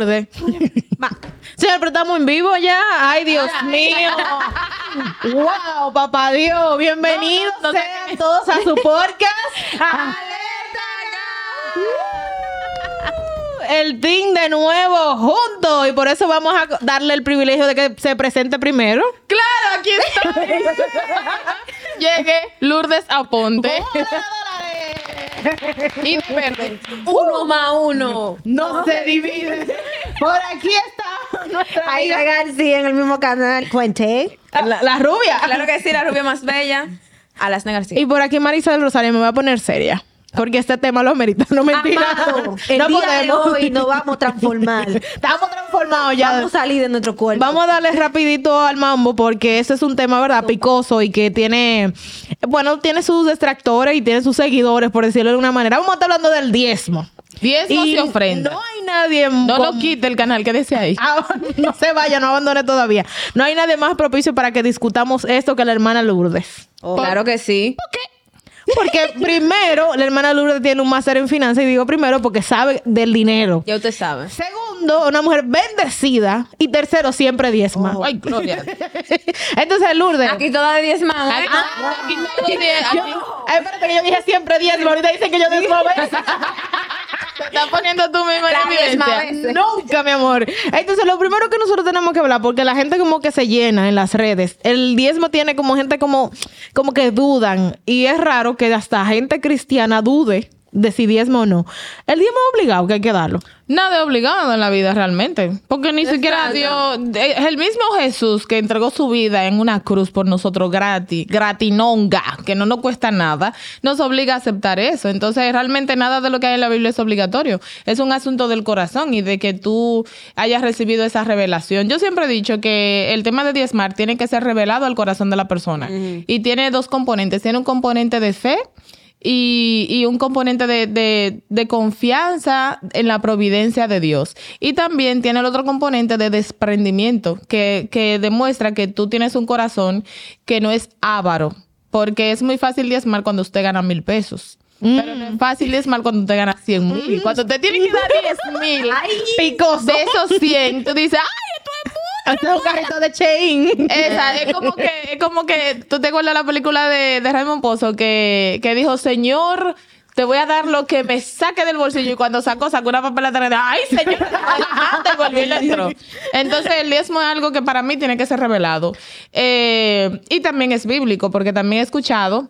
Lourdes. Pero estamos en vivo ya. Ay, Dios mío. wow, papá Dios. Bienvenidos No, no te- sean todos a su podcast. El team de nuevo juntos y por eso vamos a darle el privilegio de que se presente primero. Claro, aquí estoy. Llegué, Lourdes Aponte. Y verde. Uno más uno. No se divide. Por aquí está nuestra Aida García en el mismo canal. Cuente. la, la rubia. Claro que sí, la rubia más bella. Alasna García. Y por aquí Marisa del Rosario me voy a poner seria. Porque este tema lo amerita. No mentira. Amado, el no día podemos. de hoy nos vamos a transformar. Estamos transformados ya. Vamos a salir de nuestro cuerpo. Vamos a darle rapidito al mambo porque ese es un tema, ¿verdad? Picoso y que tiene, bueno, tiene sus detractores y tiene sus seguidores, por decirlo de una manera. Vamos a estar hablando del diezmo. Diezmos y ofrenda. No hay nadie... No con- lo quite el canal, quédese ahí. Ah, no se vaya, no abandone todavía. No hay nadie más propicio para que discutamos esto que la hermana Lourdes. Claro que sí. Porque primero, la hermana Lourdes tiene un máster en finanzas y digo primero porque sabe del dinero. Ya usted sabe. Segundo, una mujer bendecida. Y tercero, siempre diezma. Ay, Gloria. Entonces, Lourdes. Aquí toda de diez más. Aquí, aquí todo die- Yo- aquí- espérate que yo dije siempre diezmo. Ahorita dicen que yo diezmo veces. Estás poniendo tú misma en La misma evidencia. Nunca, mi amor. Entonces, lo primero que nosotros tenemos que hablar, porque la gente como que se llena en las redes. El diezmo tiene como gente como, como que dudan. Y es raro que hasta gente cristiana dude de si diezmo o no. El diezmo es obligado que hay que darlo. Nada es obligado en la vida realmente. Porque ni siquiera Dios. eh, Es el mismo Jesús que entregó su vida en una cruz por nosotros gratis, gratinonga, que no nos cuesta nada, nos obliga a aceptar eso. Entonces, realmente nada de lo que hay en la Biblia es obligatorio. Es un asunto del corazón y de que tú hayas recibido esa revelación. Yo siempre he dicho que el tema de diezmar tiene que ser revelado al corazón de la persona. Y tiene dos componentes. Tiene un componente de fe y, y un componente de, de- de confianza en la providencia de Dios. Y también tiene el otro componente de desprendimiento, que, que demuestra que tú tienes un corazón que no es avaro, porque es muy fácil diezmar cuando usted gana mil pesos. Pero no es fácil diezmar cuando usted gana cien mil. Cuando usted tiene que dar diez mil Picoso. de esos cien, tú dices, ¡ay, esto es mucho! Este es un carrito de chain. Es como que, es como que tú te acuerdas la película de, Raymond Pozo que, que dijo, Señor, te voy a dar lo que me saque del bolsillo. Y cuando sacó, sacó una papeleta ay, señor, te volví entró. Entonces, el diezmo es algo que para mí tiene que ser revelado. Eh, y también es bíblico, porque también he escuchado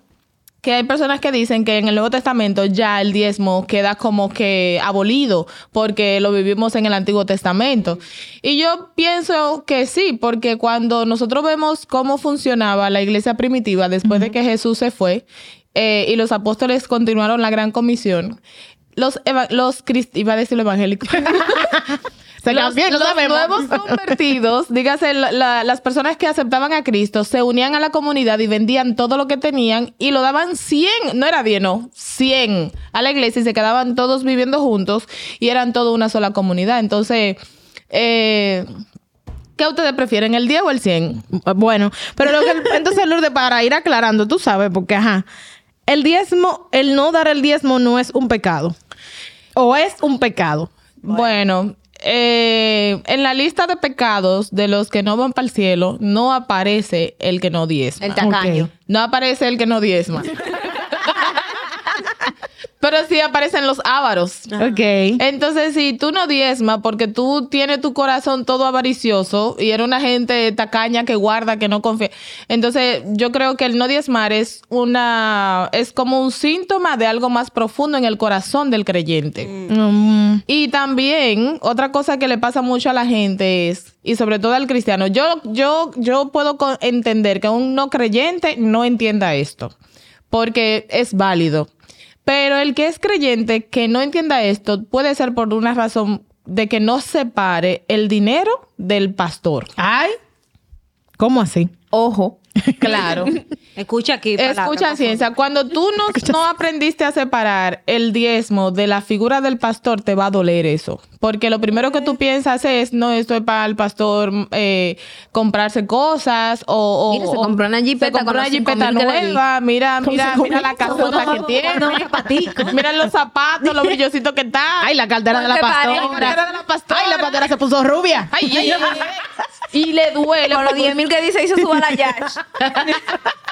que hay personas que dicen que en el Nuevo Testamento ya el diezmo queda como que abolido porque lo vivimos en el Antiguo Testamento. Y yo pienso que sí, porque cuando nosotros vemos cómo funcionaba la iglesia primitiva después de que Jesús se fue eh, y los apóstoles continuaron la gran comisión, los, los iba a decir lo evangélico. Se los, cambió, no los sabemos. nuevos convertidos, dígase, la- la- las personas que aceptaban a Cristo, se unían a la comunidad y vendían todo lo que tenían y lo daban 100, no era 10, no, 100 a la iglesia y se quedaban todos viviendo juntos y eran toda una sola comunidad. Entonces, eh, ¿qué ustedes prefieren, el 10 o el 100? Bueno, pero lo que, entonces, Lourdes, para ir aclarando, tú sabes, porque, ajá, el diezmo, el no dar el diezmo no es un pecado. O es un pecado. Bueno, eh, en la lista de pecados de los que no van para el cielo, no aparece el que no diezma. El tacaño. No aparece el que no diezma. Pero sí aparecen los ávaros. Ok. Entonces, si tú no diezmas porque tú tienes tu corazón todo avaricioso y eres una gente tacaña que guarda, que no confía, entonces yo creo que el no diezmar es una es como un síntoma de algo más profundo en el corazón del creyente. Mm, Y también otra cosa que le pasa mucho a la gente es, y sobre todo al cristiano, yo, yo, yo puedo entender que un no creyente no entienda esto, porque es válido. Pero el que es creyente que no entienda esto puede ser por una razón de que no separe el dinero del pastor. Ay. ¿Cómo así? Ojo, claro. Escucha aquí. palabra, Escucha ciencia, cuando tú no, no aprendiste a separar el diezmo de la figura del pastor, te va a doler eso. Porque lo primero que tú piensas es, no, esto es para el pastor eh, comprarse cosas o... o- Mira, se compró una jipeta se compró con una jipeta nueva, mira, mira, mira la casota que tiene. Mira los zapatos, los brillositos que están. Ay, la cartera de la pastora. parece- La cartera de la pastora. Ay, la cartera ahora se puso rubia. Ay, ay, ay, ay. Y le duele. Con los porque- 10 mil que dice, hizo su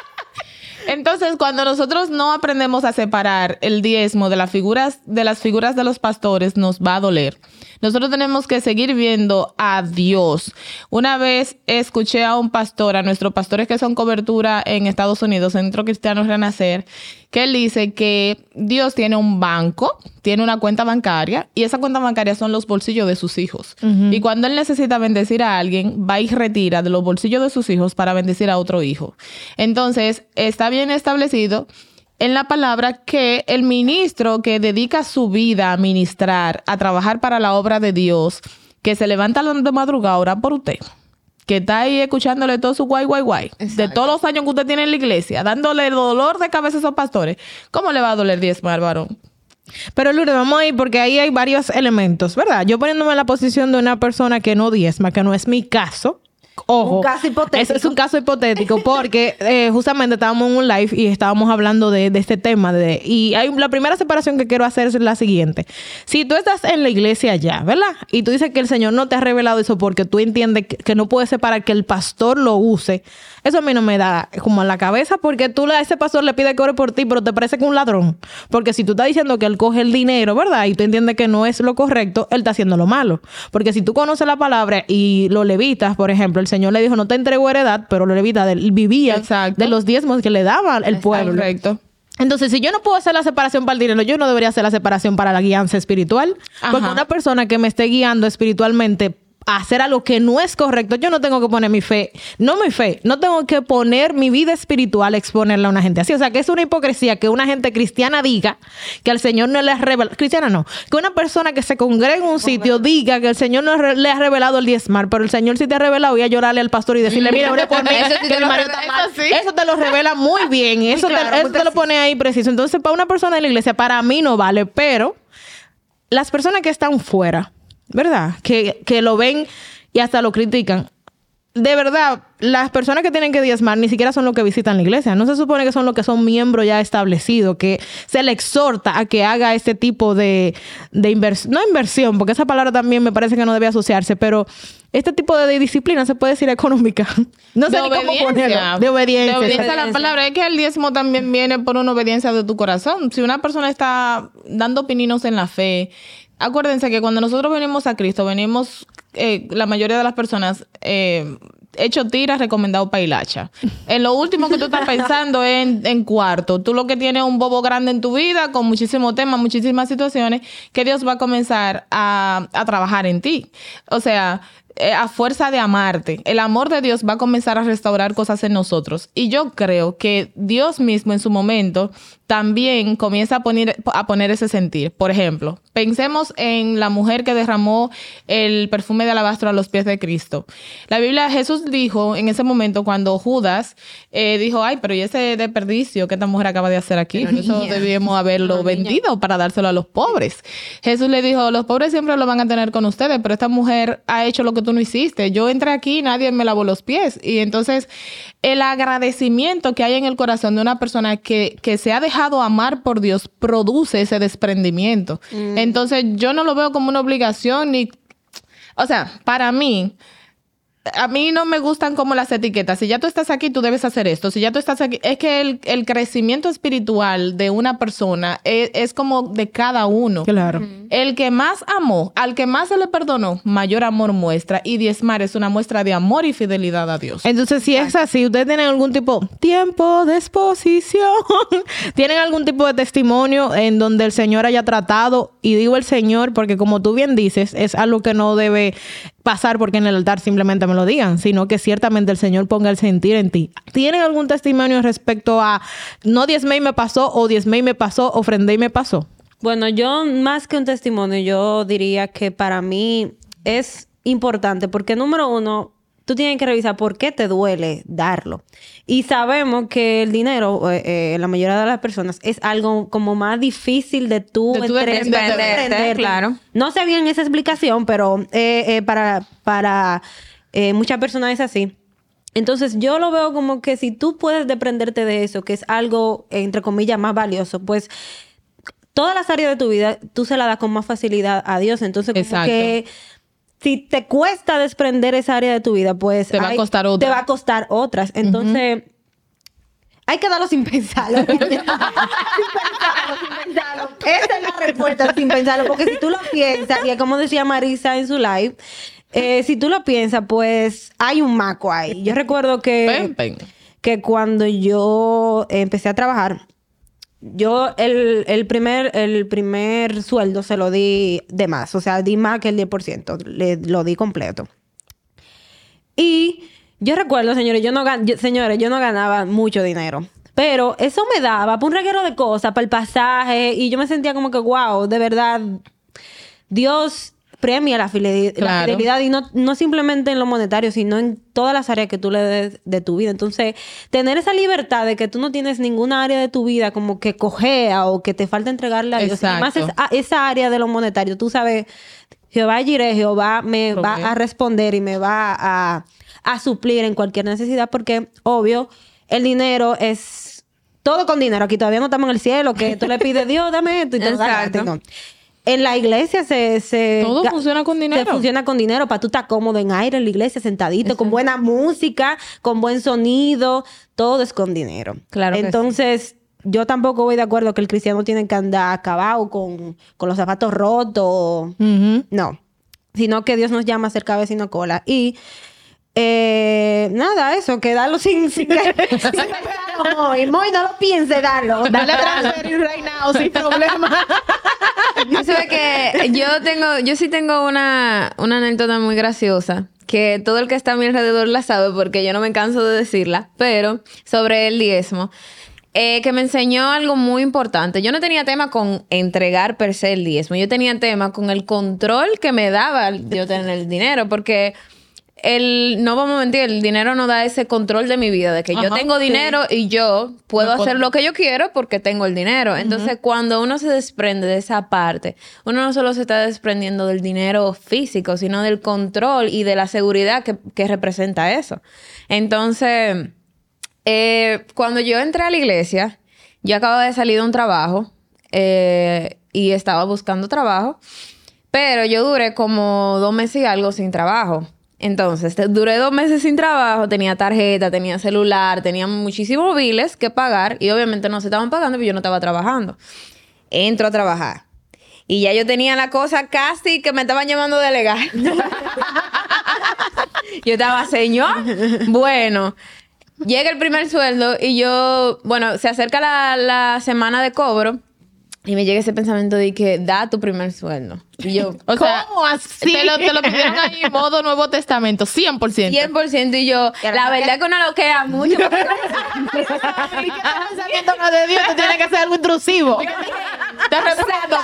Entonces, cuando nosotros no aprendemos a separar el diezmo de las figuras de las figuras de los pastores, nos va a doler. Nosotros tenemos que seguir viendo a Dios. Una vez escuché a un pastor, a nuestros pastores que son cobertura en Estados Unidos, Centro Cristiano Renacer, que él dice que Dios tiene un banco, tiene una cuenta bancaria y esa cuenta bancaria son los bolsillos de sus hijos. Y cuando él necesita bendecir a alguien, va y retira de los bolsillos de sus hijos para bendecir a otro hijo. Entonces, está bien establecido en la palabra que el ministro que dedica su vida a ministrar, a trabajar para la obra de Dios, que se levanta de madrugada a orar por usted, que está ahí escuchándole todo su guay, guay, guay, de todos los años que usted tiene en la iglesia, dándole dolor de cabeza a esos pastores, ¿cómo le va a doler diezmar, varón? Pero Lourdes, vamos ahí porque ahí hay varios elementos, ¿verdad? Yo poniéndome en la posición de una persona que no diezma, que no es mi caso. Ojo, Un caso hipotético. Es un caso hipotético porque eh, justamente estábamos en un live y estábamos hablando de, de este tema. De, y hay la primera separación que quiero hacer es la siguiente. Si tú estás en la iglesia ya, ¿verdad? Y tú dices que el Señor no te ha revelado eso porque tú entiendes que, que no puedes separar que el pastor lo use, eso a mí no me da como en la cabeza porque tú a ese pastor le pides que ore por ti, pero te parece que un ladrón. Porque si tú estás diciendo que él coge el dinero, ¿verdad? Y tú entiendes que no es lo correcto, él está haciendo lo malo. Porque si tú conoces la palabra y los levitas, por ejemplo, el Señor le dijo, no te entregó heredad, pero del- vivían Exacto. de los diezmos que le daba el pueblo. Correcto. Entonces, si yo no puedo hacer la separación para el dinero, yo no debería hacer la separación para la guianza espiritual. Porque una persona que me esté guiando espiritualmente hacer algo que no es correcto, yo no tengo que poner mi fe, no mi fe, no tengo que poner mi vida espiritual, exponerla a una gente así. O sea, que es una hipocresía que una gente cristiana diga que al Señor no le ha revelado, cristiana no, que una persona que se congrega en un sitio diga que el Señor no le ha revelado el diezmar, pero el Señor sí te ha revelado y a llorarle al pastor y decirle, mira, ore por mí, Eso sí que te mi lo marido revela- está mal". eso sí. Eso te lo revela muy bien. Eso, claro, te, eso te lo pone ahí preciso. Entonces, para una persona de la iglesia, para mí no vale, pero las personas que están fuera, ¿verdad? Que, que lo ven y hasta lo critican. De verdad, las personas que tienen que diezmar ni siquiera son los que visitan la iglesia. No se supone que son los que son miembros ya establecidos, que se le exhorta a que haga este tipo de, de inversión. No inversión, porque esa palabra también me parece que no debe asociarse, pero este tipo de, disciplina se puede decir económica. No sé de ni cómo ponerlo. De obediencia. De obediencia a la palabra. Es que el diezmo también viene por una obediencia de tu corazón. Si una persona está dando opiniones en la fe, acuérdense que cuando nosotros venimos a Cristo, venimos, eh, la mayoría de las personas, eh, hecho tira, recomendado para hilacha. En lo último que tú estás pensando es en, cuarto. Tú lo que tienes es un bobo grande en tu vida, con muchísimos temas, muchísimas situaciones, que Dios va a comenzar a, a trabajar en ti. O sea, a fuerza de amarte. El amor de Dios va a comenzar a restaurar cosas en nosotros. Y yo creo que Dios mismo en su momento también comienza a poner, a poner ese sentir. Por ejemplo, pensemos en la mujer que derramó el perfume de alabastro a los pies de Cristo. La Biblia, Jesús dijo en ese momento cuando Judas eh, dijo, ay, pero ¿y ese desperdicio que esta mujer acaba de hacer aquí? Eso debíamos haberlo vendido para dárselo a los pobres. Jesús le dijo, los pobres siempre lo van a tener con ustedes, pero esta mujer ha hecho lo que tú no hiciste. Yo entré aquí y nadie me lavó los pies. Y entonces el agradecimiento que hay en el corazón de una persona que, que se ha dejado amar por Dios produce ese desprendimiento. Entonces yo no lo veo como una obligación ni... O sea, para mí, a mí no me gustan como las etiquetas. Si ya tú estás aquí, tú debes hacer esto. Si ya tú estás aquí, es que el, el crecimiento espiritual de una persona es, es como de cada uno. Claro. El que más amó, al que más se le perdonó, mayor amor muestra. Y diezmar es una muestra de amor y fidelidad a Dios. Entonces, si es así, ustedes tienen algún tipo, tiempo de exposición, tienen algún tipo de testimonio en donde el Señor haya tratado, y digo el Señor porque como tú bien dices, es algo que no debe pasar porque en el altar simplemente me lo digan, sino que ciertamente el Señor ponga el sentir en ti. ¿Tienen algún testimonio respecto a no diezmé y me pasó, o diezmé y me pasó, ofrendé y me pasó? Bueno, yo más que un testimonio, yo diría que para mí es importante porque número uno, tú tienes que revisar por qué te duele darlo. Y sabemos que el dinero, eh, eh, la mayoría de las personas, es algo como más difícil de tú, De tú entre- desprenderte. claro. No sé bien esa explicación, pero eh, eh, para, para eh, muchas personas es así. Entonces yo lo veo como que si tú puedes desprenderte de eso, que es algo, entre comillas, más valioso, pues todas las áreas de tu vida tú se las das con más facilidad a Dios. Entonces como Exacto. que si te cuesta desprender esa área de tu vida, pues Te va a costar otra. Te va a costar otras. Entonces, hay que darlo sin pensarlo. sin pensarlo, sin pensarlo. Esa es la respuesta sin pensarlo. Porque si tú lo piensas, y es como decía Marisa en su live, eh, si tú lo piensas, pues hay un maco ahí. Yo recuerdo que Pen, pen. que cuando yo empecé a trabajar, yo el, el primer, el primer sueldo se lo di de más, o sea, di más que el 10%, le, lo di completo. Y yo recuerdo, señores, yo no, señores, yo no ganaba mucho dinero. Pero eso me daba para un reguero de cosas, para el pasaje, y yo me sentía como que, wow, de verdad, Dios premia la, fidelidad y no, no simplemente en lo monetario, sino en todas las áreas que tú le des de tu vida. Entonces, tener esa libertad de que tú no tienes ninguna área de tu vida como que cojea o que te falta entregarle a Dios. Además, es- esa área de lo monetario, tú sabes, Jehová Jireh, Jehová me va a responder y me va a, a suplir en cualquier necesidad porque, obvio, el dinero es todo con dinero. Aquí todavía no estamos en el cielo, que tú le pides, Dios, dame esto y te lo da Exacto. gratis", no. En la iglesia se... se Todo funciona con dinero. Se funciona con dinero para tú estar cómodo en aire, en la iglesia, sentadito, con buena música, con buen sonido. Todo es con dinero. Claro que sí. Entonces, yo tampoco voy de acuerdo que el cristiano tiene que andar acabado con, con los zapatos rotos. No. Sino que Dios nos llama a ser cabeza y no cola. Y eh, nada, eso, que darlo sin, sin, sin pensarlo, Moy. Moy, no lo piense, darlo. Dale a transferir right now sin problema. Yo sé que yo tengo, yo sí tengo una, una anécdota muy graciosa que todo el que está a mi alrededor la sabe porque yo no me canso de decirla, pero sobre el diezmo, eh, que me enseñó algo muy importante. Yo no tenía tema con entregar per se el diezmo, yo tenía tema con el control que me daba yo tener el dinero, porque el, no vamos a mentir, el dinero no da ese control de mi vida, de que yo tengo sí. dinero y yo puedo No hacer lo que yo quiero porque tengo el dinero. Entonces, cuando uno se desprende de esa parte, uno no solo se está desprendiendo del dinero físico, sino del control y de la seguridad que, que representa eso. Entonces, eh, cuando yo entré a la iglesia, yo acababa de salir de un trabajo eh, y estaba buscando trabajo, pero yo duré como dos meses y algo sin trabajo. Entonces, duré dos meses sin trabajo, tenía tarjeta, tenía celular, tenía muchísimos biles que pagar y obviamente no se estaban pagando porque yo no estaba trabajando. Entro a trabajar. Y ya yo tenía la cosa casi que me estaban llamando de legal. yo estaba, señor, bueno, llega el primer sueldo y yo, bueno, se acerca la semana de cobro y me llega ese pensamiento de que da tu primer sueldo. Y yo, O sea, ¿Cómo así? Te lo, te lo pidieron ahí en modo Nuevo Testamento, 100%. 100% y yo, la verdad que uno lo queda mucho. porque- ¿Y qué estás pensando no de Dios? Tú tienes que hacer algo intrusivo. Te represento,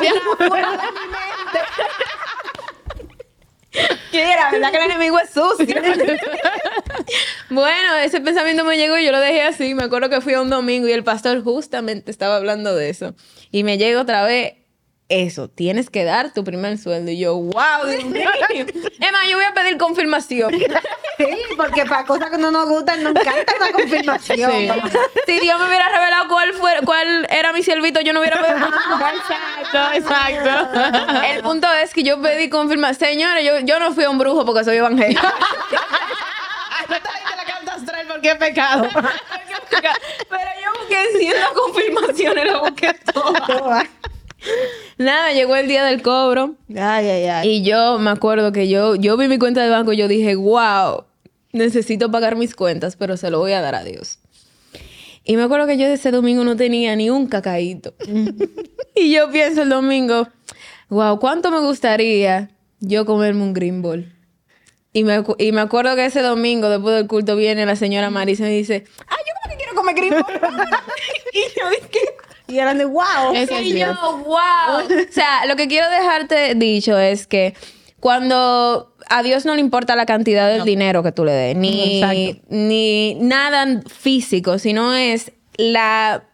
la verdad que el enemigo es sucio. bueno, ese pensamiento me llegó y yo lo dejé así. Me acuerdo que fui a un domingo y el pastor justamente estaba hablando de eso. Y me llega otra vez eso, tienes que dar tu primer sueldo. Y yo, wow, Dios mío. Emma, yo voy a pedir confirmación. Sí, porque para cosas que no nos gustan nos encanta la confirmación. Sí. si Dios me hubiera cuál, era mi siervito, yo no hubiera pedido Exacto, exacto. El punto es que yo pedí confirmación. Señores, yo, yo no fui a un brujo porque soy evangélico. No te la carta astral porque es pecado. Pero yo busqué siendo confirmaciones, lo busqué todas. Nada, llegó el día del cobro. Ay, ay, ay. Y yo me acuerdo que yo, yo vi mi cuenta de banco y yo dije, wow, necesito pagar mis cuentas, pero se lo voy a dar a Dios. Y me acuerdo que yo ese domingo no tenía ni un cacaíto. y yo pienso el domingo, wow, ¿cuánto me gustaría yo comerme un green ball? Y me, y me acuerdo que ese domingo, después del culto, viene la señora Marisa y me dice, ah, yo como que quiero comer green ball. y yo dije, Y eran de wow. Eso es y yo, wow. O sea, lo que quiero dejarte dicho es que cuando a Dios no le importa la cantidad del dinero que tú le des, ni, Exacto. ni nada físico, sino es la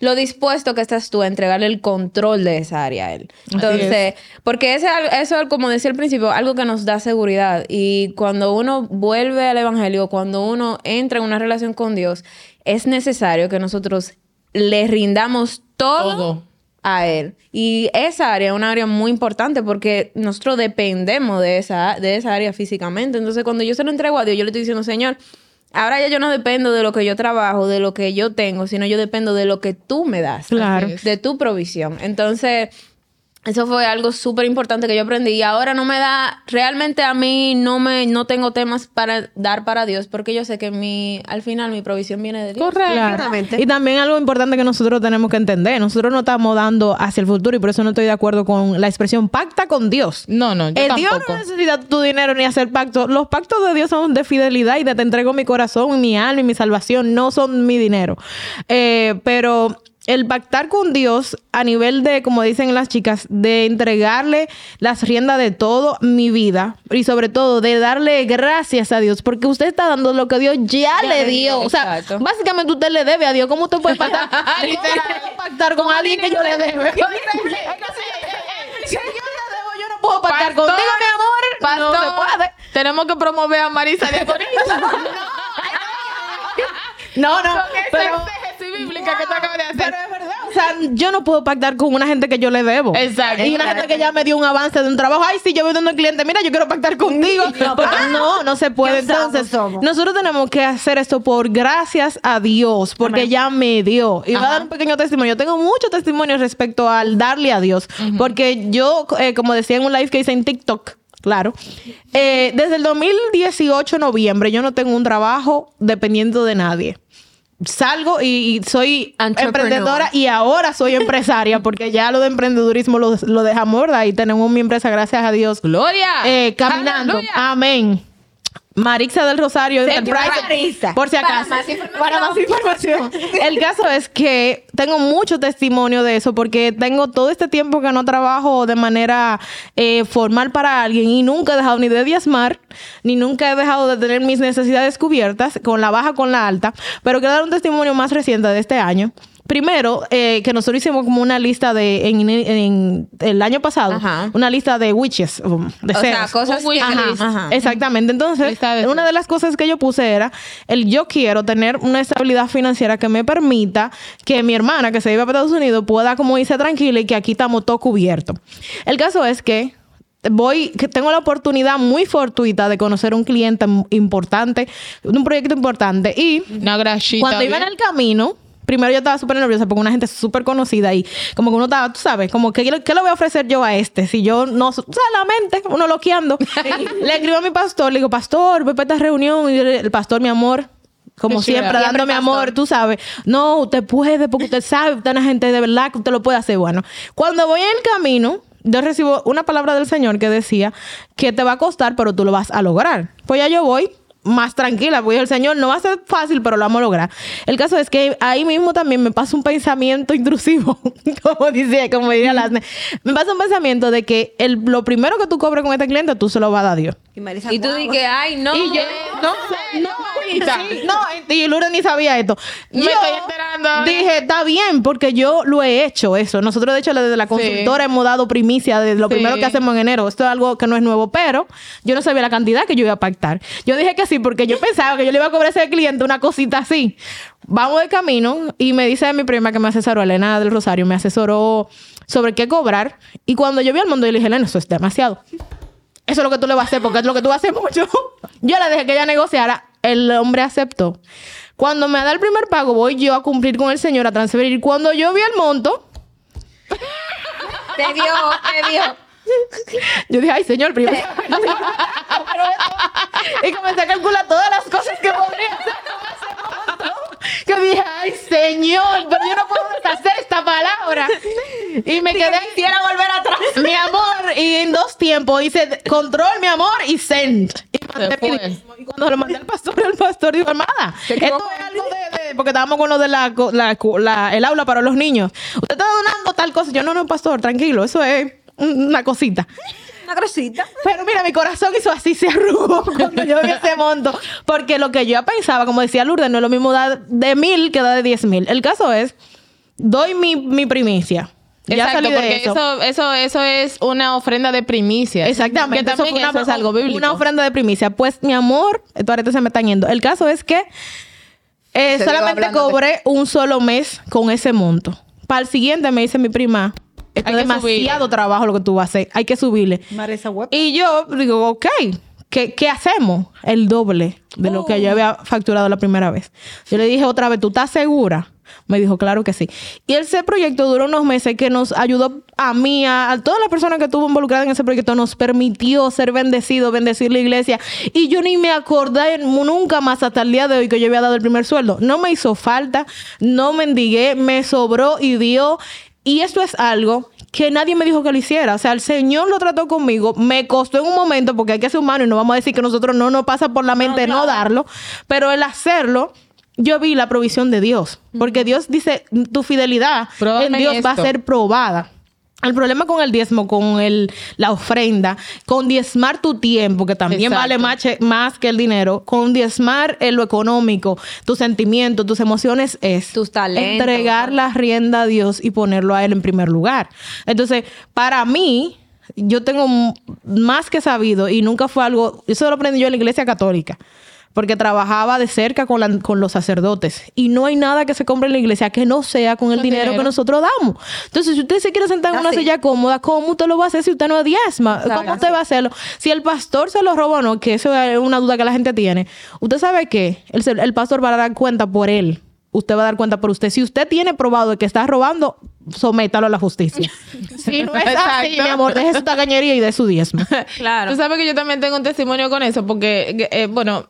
lo dispuesto que estás tú a entregarle el control de esa área a él. Entonces, porque ese, eso, es, como decía al principio, algo que nos da seguridad. Y cuando uno vuelve al Evangelio, cuando uno entra en una relación con Dios, es necesario que nosotros le rindamos todo, Todo. A Él. Y esa área es una área muy importante porque nosotros dependemos de esa, de esa área físicamente. Entonces, cuando yo se lo entrego a Dios, yo le estoy diciendo, Señor, ahora ya yo no dependo de lo que yo trabajo, de lo que yo tengo, sino yo dependo de lo que tú me das. Claro. De tu provisión. Entonces, eso fue algo súper importante que yo aprendí. Y ahora no me da, realmente a mí no me, no tengo temas para dar para Dios, porque yo sé que mi, al final mi provisión viene de Dios. Correcto. Y también algo importante que nosotros tenemos que entender, nosotros no estamos dando hacia el futuro y por eso no estoy de acuerdo con la expresión pacta con Dios. No, no, yo el Dios no necesita tu dinero ni hacer pacto. Los pactos de Dios son de fidelidad y de te entrego mi corazón, mi alma y mi salvación, no son mi dinero. Eh, pero el pactar con Dios a nivel de, como dicen las chicas, de entregarle las riendas de todo mi vida y sobre todo de darle gracias a Dios porque usted está dando lo que Dios ya, le dio. O sea, exacto. básicamente usted le debe a Dios. ¿Cómo usted puede pactar, ¿Cómo usted puede pactar con alguien que yo le debe? Si yo le debo, yo no puedo pactar Pastor, contigo, mi amor. No se Pastor, puede. tenemos que promover a Marisa Diaconisa. No, no. Con esa Pero, exégesis bíblica que tú acabas de hacer. pero es verdad. O sea, yo no puedo pactar con una gente que yo le debo. Exacto. Y una gente que ya me dio un avance de un trabajo. Ay, sí, yo voy dando al cliente. Mira, yo quiero pactar contigo. Porque no, no se puede. Entonces, somos. nosotros tenemos que hacer esto por gracias a Dios. Porque ya me dio. Y voy a dar un pequeño testimonio. Yo tengo mucho testimonio respecto al darle a Dios. Porque yo, eh, como decía en un live que hice en TikTok, Claro. Eh, desde el 2018, noviembre, yo no tengo un trabajo dependiendo de nadie. Salgo y, y soy emprendedora y ahora soy empresaria porque ya lo de emprendedurismo lo, lo dejamos, ¿verdad? Y tenemos mi empresa, gracias a Dios, Gloria. eh, caminando. Aleluya. Amén. Marixa del Rosario Enterprise. Por si Para acaso. más información. Para más información. El caso es que tengo mucho testimonio de eso porque tengo todo este tiempo que no trabajo de manera eh, formal para alguien y nunca he dejado ni de diezmar, ni nunca he dejado de tener mis necesidades cubiertas, con la baja, con la alta. Pero quiero dar un testimonio más reciente de este año. Primero, eh, que nosotros hicimos como una lista de, en, en el año pasado, Ajá. una lista de witches, um, O deseos. sea, cosas que... Ajá. Exactamente. Entonces, de una de las cosas que yo puse era el yo quiero tener una estabilidad financiera que me permita que mi hermana que se iba a Estados Unidos pueda como irse tranquila y que aquí estamos todo cubierto. El caso es que voy, que tengo la oportunidad muy fortuita de conocer un cliente importante, un proyecto importante y Una grachita. cuando iba en el camino, primero yo estaba súper nerviosa porque una gente súper conocida y como que uno estaba, tú sabes, como que ¿qué le voy a ofrecer yo a este? Si yo no, o sea, la mente, uno loqueando. le escribo a mi pastor, le digo, pastor, voy para esta reunión y el pastor, mi amor. Como chula. siempre, dándome amor, tú sabes. No, usted puede, porque usted sabe, usted es una gente de verdad que usted lo puede hacer. Bueno, cuando voy en el camino, yo recibo una palabra del Señor que decía que te va a costar, pero tú lo vas a lograr. Pues ya yo voy más tranquila, porque el Señor no va a ser fácil, pero lo vamos a lograr. El caso es que ahí mismo también me pasa un pensamiento intrusivo, como dice, como diría las me pasa un pensamiento de que el, lo primero que tú cobres con este cliente, tú se lo vas a dar a Dios. Y Marisa, Y tú dices, ay, no. Y yo, no, no, sí, no, y Lourdes ni sabía esto. Me yo estoy enterando ahora. dije, está bien, porque yo lo he hecho eso. Nosotros, de hecho, desde la consultora hemos dado primicia de lo Sí. primero que hacemos en enero. Esto es algo que no es nuevo, pero yo no sabía la cantidad que yo iba a pactar. Yo dije que sí, porque yo pensaba que yo le iba a cobrar a ese cliente una cosita así. Vamos de camino y me dice mi prima que me asesoró, Elena del Rosario, me asesoró sobre qué cobrar. Y cuando yo vi al mundo, yo le dije, Elena, eso es demasiado. Eso es lo que tú le vas a hacer porque es lo que tú haces mucho. Yo le dejé que ella negociara. El hombre aceptó. Cuando me da el primer pago, voy yo a cumplir con el señor, a transferir. Cuando yo vi el monto, Te dio, te dio. yo dije, ay, señor, primero. y comencé a calcular todas las cosas que podría hacer con ese Que dije, ay, señor, pero yo no puedo deshacer esta palabra. Y me quedé. Quisiera volver atrás. Mi amor, y en dos tiempos hice control, mi amor, y send. Y, mandé. Y cuando lo mandé al pastor, el pastor dijo, hermana, esto es algo de, de- Porque estábamos con lo de la, la- la- el aula para los niños. Usted está donando tal cosa. Yo, no, no, pastor, tranquilo, eso es una cosita. Una grosita. Pero mira, mi corazón hizo así, se arrugó cuando yo vi ese monto. Porque lo que yo pensaba, como decía Lourdes, no es lo mismo dar de mil que dar de diez mil. El caso es, doy mi, mi primicia. Ya Exacto, porque eso. eso. Eso, eso, es una ofrenda de primicia. Exactamente. Que también eso, es algo bíblico. Una ofrenda de primicia. Pues, mi amor, estos aretes se me están yendo. El caso es que eh, solamente cobré un solo mes con ese monto. Para el siguiente me dice mi prima, esto es demasiado trabajo lo que tú vas a hacer, hay que subirle. Marisa. Y yo digo, ok, ¿qué, qué hacemos? El doble de lo que yo había facturado la primera vez. Yo le dije otra vez, ¿tú estás segura? Me dijo, claro que sí. Y ese proyecto duró unos meses que nos ayudó a mí, a, a todas las personas que estuvo involucradas en ese proyecto, nos permitió ser bendecidos, bendecir la iglesia. Y yo ni me acordé nunca más hasta el día de hoy que yo había dado el primer sueldo. No me hizo falta, no mendigué, me sobró y dio. Y esto es algo que nadie me dijo que lo hiciera. O sea, el Señor lo trató conmigo. Me costó en un momento, porque hay que ser humano y no vamos a decir que nosotros no nos pasa por la mente no, darlo. Pero el hacerlo, yo vi la provisión de Dios. Porque Dios dice, tu fidelidad en Dios va a ser probada. El problema con el diezmo, con el, la ofrenda, con diezmar tu tiempo, que también Exacto. vale más, que el dinero, con diezmar en lo económico, tus sentimientos, tus emociones, es Tus talentos. entregar la rienda a Dios y ponerlo a Él en primer lugar. Entonces, para mí, yo tengo más que sabido y nunca fue algo, eso lo aprendí yo en la iglesia católica. Porque trabajaba de cerca con, la- con los sacerdotes. Y no hay nada que se compre en la iglesia que no sea con el dinero, dinero. que nosotros damos. Entonces, si usted se quiere sentar en una silla cómoda, ¿cómo usted lo va a hacer si usted no diezma? ¿Cómo usted va a hacerlo? Si el pastor se lo roba o no, que eso es una duda que la gente tiene. Usted sabe que el, el pastor va a dar cuenta por él. Usted va a dar cuenta por usted. Si usted tiene probado que está robando, sométalo a la justicia. si no es así, Exacto. mi amor, deje su tagañería y de su diezmo. Claro. Tú sabes que yo también tengo un testimonio con eso, porque, eh, bueno,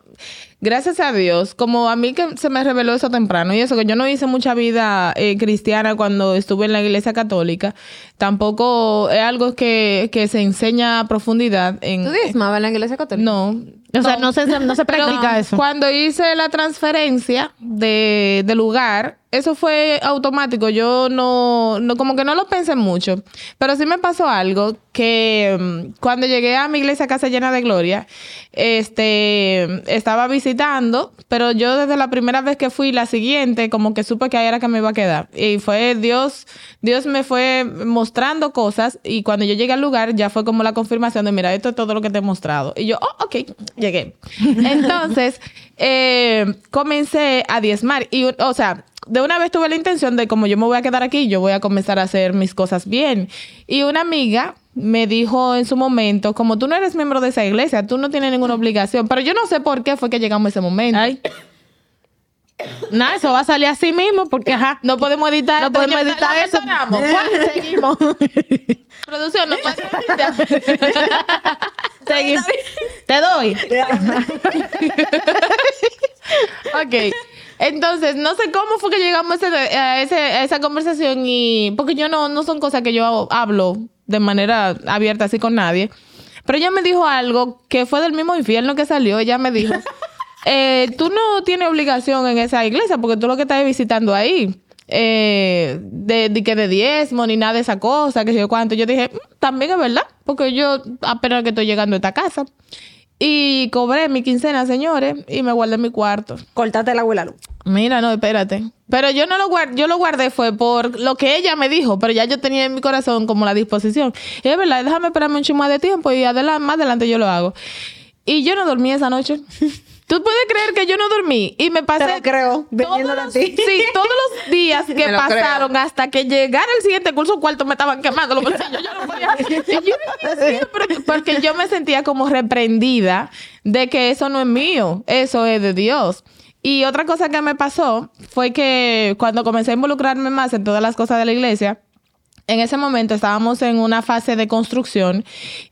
gracias a Dios, como a mí que se me reveló eso temprano, y eso que yo no hice mucha vida eh, cristiana cuando estuve en la iglesia católica, tampoco es algo que, que se enseña a profundidad en... ¿Tú diezmabas en la iglesia católica? No. O sea, no se, no se Pero practica eso. Cuando hice la transferencia de, de lugar, eso fue automático. Yo no, no, como que no lo pensé mucho. Pero sí me pasó algo que mm, cuando llegué a mi iglesia Casa Llena de Gloria, este, estaba visitando, pero yo desde la primera vez que fui, la siguiente, como que supe que ahí era que me iba a quedar. Y fue Dios, Dios me fue mostrando cosas y cuando yo llegué al lugar ya fue como la confirmación de, mira, esto es todo lo que te he mostrado. Y yo, oh, ok, llegué. Entonces, eh, comencé a diezmar y, o sea, de una vez tuve la intención de como yo me voy a quedar aquí, yo voy a comenzar a hacer mis cosas bien. Y una amiga me dijo en su momento, como tú no eres miembro de esa iglesia, tú no tienes ninguna obligación, pero yo no sé por qué fue que llegamos a ese momento. Ay. Nada, eso va a salir así mismo porque, ajá, No podemos editar. no podemos editar eso. Seguimos. Producción, no editar. Seguimos. Te doy. Ok. Entonces, no sé cómo fue que llegamos a, ese- a esa conversación y... Porque yo no, no son cosas que yo hablo de manera abierta así con nadie. Pero ella me dijo algo que fue del mismo infierno que salió. Ella me dijo, eh, tú no tienes obligación en esa iglesia porque tú lo que estás visitando ahí. eh, de, de que de diezmo ni nada de esa cosa, que sé yo cuánto. Yo dije, "Mm, también es verdad, porque yo apenas que estoy llegando a esta casa. Y cobré mi quincena, señores, y me guardé en mi cuarto. Cortate la abuela luz. Mira, no, espérate. Pero yo no lo guardé, yo lo guardé fue por lo que ella me dijo, pero ya yo tenía en mi corazón como la disposición. Y es verdad, déjame esperarme un chismo de tiempo y adelante, más adelante yo lo hago. Y yo no dormí esa noche. ¿Tú puedes creer que yo no dormí? Y me pasé... Te lo creo, todos a los- ti. Sí, todos los días que pasaron hasta que llegara el siguiente curso cuarto me estaban quemando los bolsillos. Yo no podía... Y yo, porque yo me sentía como reprendida de que eso no es mío, eso es de Dios. Y otra cosa que me pasó fue que cuando comencé a involucrarme más en todas las cosas de la iglesia, en ese momento estábamos en una fase de construcción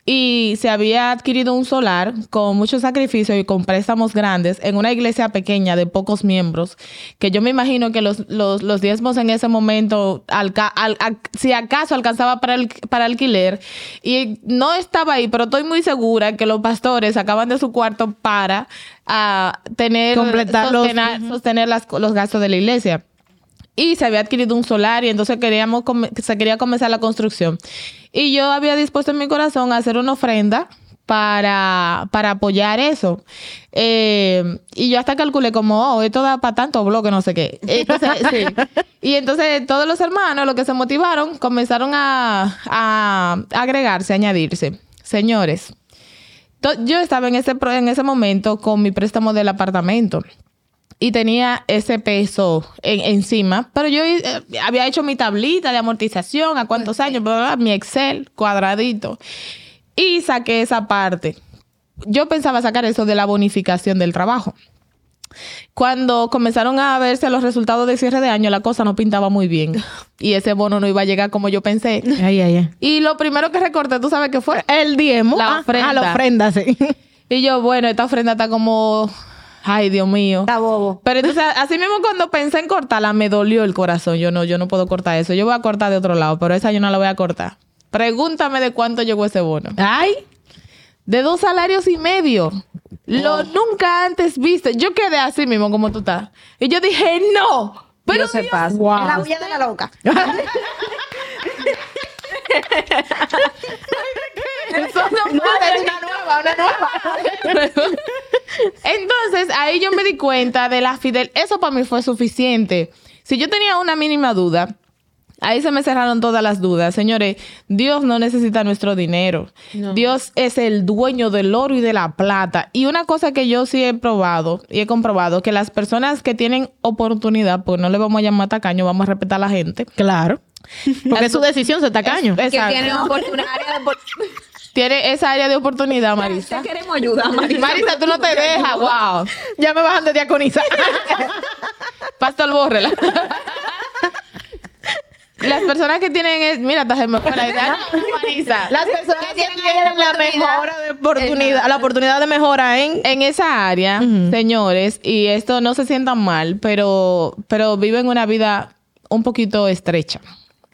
y se había adquirido un solar con mucho sacrificio y con préstamos grandes en una iglesia pequeña de pocos miembros, que yo me imagino que los, los, los diezmos en ese momento, alca- al- al- si acaso alcanzaba para, el, para alquiler, y no estaba ahí, pero estoy muy segura que los pastores sacaban de su cuarto para ah, tener, Completar los- sostener, sostener las- los gastos de la iglesia y se había adquirido un solar y entonces queríamos se quería comenzar la construcción. Y yo había dispuesto en mi corazón a hacer una ofrenda para, para apoyar eso. Eh, y yo hasta calculé como, oh, esto da para tanto bloque, no sé qué. Entonces, sí. Y entonces todos los hermanos, los que se motivaron, comenzaron a, a agregarse, a añadirse. Señores, yo estaba en ese, pro- en ese momento con mi préstamo del apartamento. Y tenía ese peso en- encima, pero yo eh, había hecho mi tablita de amortización a cuántos años, bla, bla, bla, mi Excel cuadradito y saqué esa parte. Yo pensaba sacar eso de la bonificación del trabajo. Cuando comenzaron a verse los resultados de cierre de año, la cosa no pintaba muy bien y ese bono no iba a llegar como yo pensé. Ay, ay, ay. Y lo primero que recorté, ¿tú sabes qué fue? El diezmo. La ofrenda. Ah, la ofrenda, sí. Y yo, bueno, esta ofrenda está como, ay, Dios mío. Está bobo. Pero entonces, así mismo cuando pensé en cortarla, me dolió el corazón. Yo no, yo no puedo cortar eso. Yo voy a cortar de otro lado, pero esa yo no la voy a cortar. Pregúntame de cuánto llegó ese bono. Ay. De dos salarios y medio. Lo nunca antes visto. Yo quedé así mismo como tú estás. Y yo dije, no. Pero Dios se Dios- pasa. Wow. La huella de la loca. Eso no puede, una nueva, una nueva. Entonces, ahí yo me di cuenta de la fidel. Eso para mí fue suficiente. Si yo tenía una mínima duda, ahí se me cerraron todas las dudas. Señores, Dios no necesita nuestro dinero. Dios es el dueño del oro y de la plata. Y una cosa que yo sí he probado y he comprobado, que las personas que tienen oportunidad, pues no le vamos a llamar tacaño, vamos a respetar a la gente. Claro. Porque es su decisión, se tacaño. Es- Que tienen oportunidad Tiene esa área de oportunidad, Marisa. Te queremos ayudar, Marisa. Marisa, tú no te dejas, wow. Ya me bajan de diaconizar. Pastor, bórrela. Las personas que tienen, es- mira, hasta se me fue la idea. Marisa. Las personas que tienen la mejora de oportunidad, la oportunidad de mejora en En esa área, señores, y esto no se sientan mal, pero, pero viven una vida un poquito estrecha.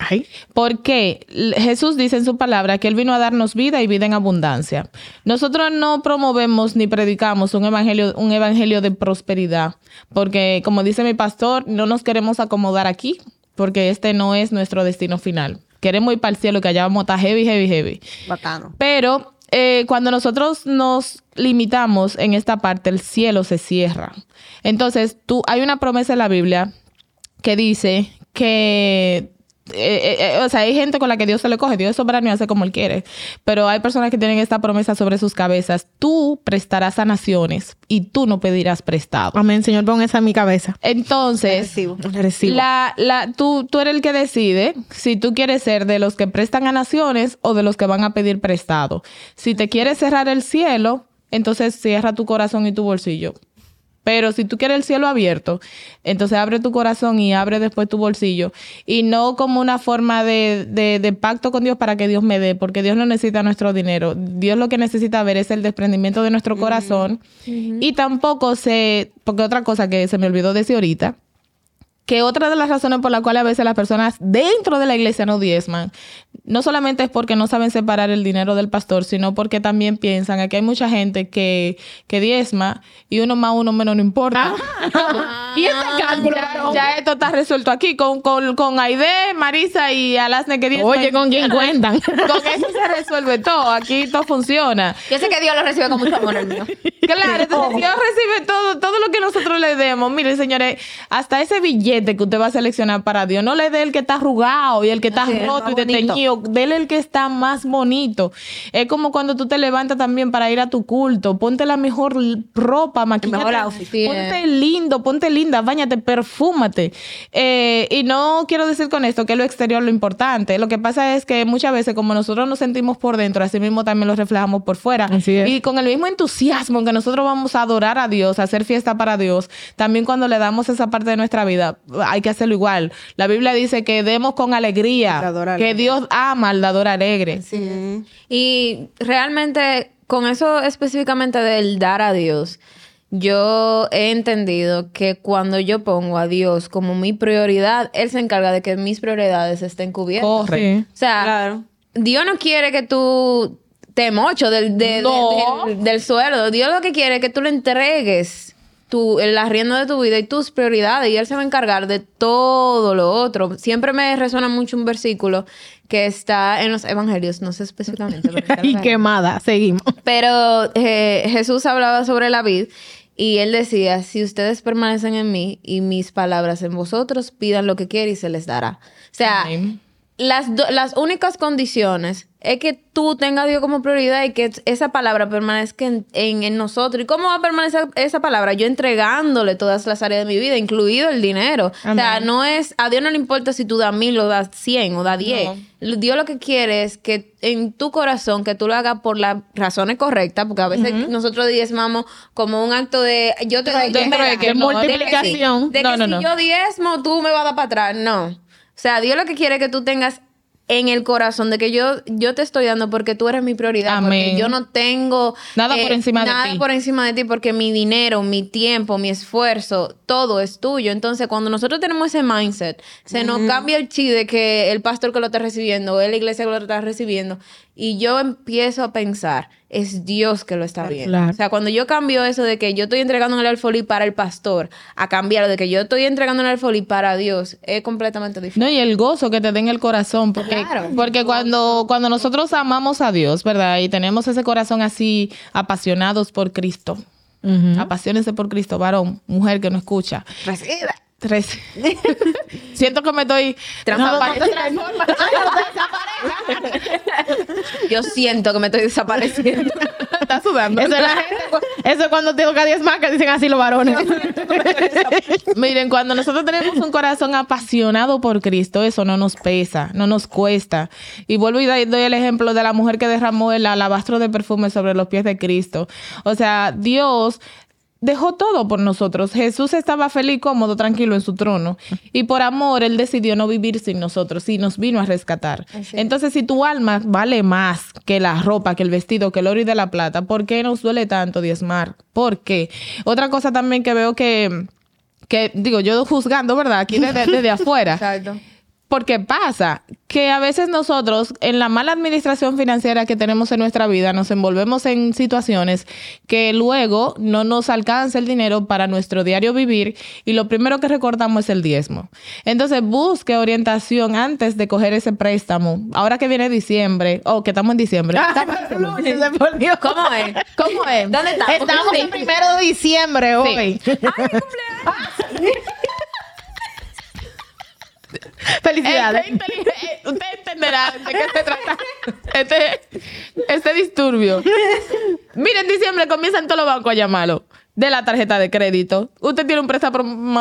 Ay. Porque Jesús dice en su palabra que Él vino a darnos vida y vida en abundancia. Nosotros no promovemos ni predicamos un evangelio, un evangelio de prosperidad, porque como dice mi pastor, no nos queremos acomodar aquí, porque este no es nuestro destino final. Queremos ir para el cielo, que allá vamos a estar heavy, heavy, heavy. Bacano. Pero eh, cuando nosotros nos limitamos en esta parte, el cielo se cierra. Entonces, tú, hay una promesa en la Biblia que dice que eh, eh, eh, o sea, hay gente con la que Dios se le coge, Dios es soberano y hace como Él quiere. Pero hay personas que tienen esta promesa sobre sus cabezas. Tú prestarás a naciones y tú no pedirás prestado. Amén, Señor, pon esa en mi cabeza. Entonces, Recibo. La recibo. la, la, tú, tú eres el que decide si tú quieres ser de los que prestan a naciones o de los que van a pedir prestado. Si te quieres cerrar el cielo, entonces cierra tu corazón y tu bolsillo. Pero si tú quieres el cielo abierto, entonces abre tu corazón y abre después tu bolsillo. Y no como una forma de, de- de pacto con Dios para que Dios me dé, porque Dios no necesita nuestro dinero. Dios lo que necesita ver es el desprendimiento de nuestro corazón. Y tampoco se, porque otra cosa que se me olvidó decir ahorita, que otra de las razones por las cuales a veces las personas dentro de la iglesia no diezman, no solamente es porque no saben separar el dinero del pastor, sino porque también piensan, aquí hay mucha gente que, que diezma y uno más, uno menos no importa. y ese cálculo, ya, esto está resuelto aquí con, con, con Aide, Marisa y Alasne que diezman. Oye, ¿con quién cuentan? Con eso se resuelve todo, aquí todo funciona. Yo sé que Dios lo recibe con mucho amor el mío. Claro, entonces Dios recibe todo, todo lo que nosotros le demos. Miren, señores, hasta ese billete que usted va a seleccionar para Dios, no le dé el que está arrugado y el que está Sí, roto y deteñido, déle el que está más bonito. Es como cuando tú te levantas también para ir a tu culto, ponte la mejor ropa. Sí, ponte lindo, ponte linda, bañate, perfúmate. Eh, y no quiero decir con esto que lo exterior lo importante. Lo que pasa es que muchas veces como nosotros nos sentimos por dentro, así mismo también lo reflejamos por fuera. Así es. Y con el mismo entusiasmo en que nosotros vamos a adorar a Dios, a hacer fiesta para Dios, también cuando le damos esa parte de nuestra vida, hay que hacerlo igual. La Biblia dice que demos con alegría, que. Dios ama al dador alegre. Sí. Y realmente, con eso específicamente del dar a Dios, yo he entendido que cuando yo pongo a Dios como mi prioridad, Él se encarga de que mis prioridades estén cubiertas. Corre. Sí. O sea, Claro. Dios no quiere que tú te mocho del, de- de- No. del, del sueldo. Dios lo que quiere es que tú le entregues tu, el arriendo de tu vida y tus prioridades y Él se va a encargar de todo lo otro. Siempre me resuena mucho un versículo que está en los evangelios, no sé específicamente. pero y quemada, seguimos. Pero eh, Jesús hablaba sobre la vid y él decía, si ustedes permanecen en mí y mis palabras en vosotros, pidan lo que quieran y se les dará. O sea, Amén. Las, do- las únicas condiciones es que tú tengas a Dios como prioridad y que esa palabra permanezca en, en- en nosotros. ¿Y cómo va a permanecer esa palabra? Yo entregándole todas las áreas de mi vida, incluido el dinero. O sea, no es, a Dios no le importa si tú das mil o das cien o das diez. Dios lo que quiere es que en tu corazón, que tú lo hagas por las razones correctas, porque a veces nosotros diezmamos como un acto de, yo te doy de de multiplicación. de que No, no, si yo diezmo, tú me vas a dar para atrás. No. O sea, Dios lo que quiere es que tú tengas en el corazón de que yo, yo te estoy dando porque tú eres mi prioridad. Amén. Porque yo no tengo eh, Nada por encima de nada ti. por encima de ti porque mi dinero, mi tiempo, mi esfuerzo, todo es tuyo. Entonces, cuando nosotros tenemos ese mindset, se nos cambia el chi de que el pastor que lo está recibiendo o es la iglesia que lo está recibiendo. Y yo empiezo a pensar, es Dios que lo está viendo. Claro. O sea, cuando yo cambio eso de que yo estoy entregando el alfolí para el pastor, a cambiar de que yo estoy entregando el alfolí para Dios, es completamente diferente. No, y el gozo que te den el corazón, porque, Claro. porque cuando, cuando nosotros amamos a Dios, ¿verdad? Y tenemos ese corazón así apasionados por Cristo. Apasionense por Cristo, varón, mujer que no escucha. Siento que me estoy Yo siento que me estoy desapareciendo. Está sudando. Eso es, la gente, eso es cuando te toca 10 más que dicen así los varones. Miren, cuando nosotros tenemos un corazón apasionado por Cristo, eso no nos pesa, no nos cuesta. Y vuelvo y doy el ejemplo de la mujer que derramó el alabastro de perfume sobre los pies de Cristo. O sea, Dios dejó todo por nosotros. Jesús estaba feliz, cómodo, tranquilo en su trono. Y por amor, Él decidió no vivir sin nosotros y nos vino a rescatar. Entonces, si tu alma vale más que la ropa, que el vestido, que el oro y de la plata, ¿por qué nos duele tanto diezmar? ¿Por qué? Otra cosa también que veo que que digo yo juzgando, ¿verdad? Aquí desde, desde afuera. Exacto. Porque pasa que a veces nosotros, en la mala administración financiera que tenemos en nuestra vida, nos envolvemos en situaciones que luego no nos alcanza el dinero para nuestro diario vivir y lo primero que recordamos es el diezmo. Entonces, busque orientación antes de coger ese préstamo. Ahora que viene diciembre, o que estamos en diciembre. Volvió. ¿Cómo es? ¿Cómo es? ¿Dónde estamos? Estamos en primero de diciembre hoy. Felicidades. Usted entenderá de qué se trata este, este disturbio. Miren, en diciembre comienzan todos los bancos a llamarlo. De la tarjeta de crédito. Usted tiene un préstamo,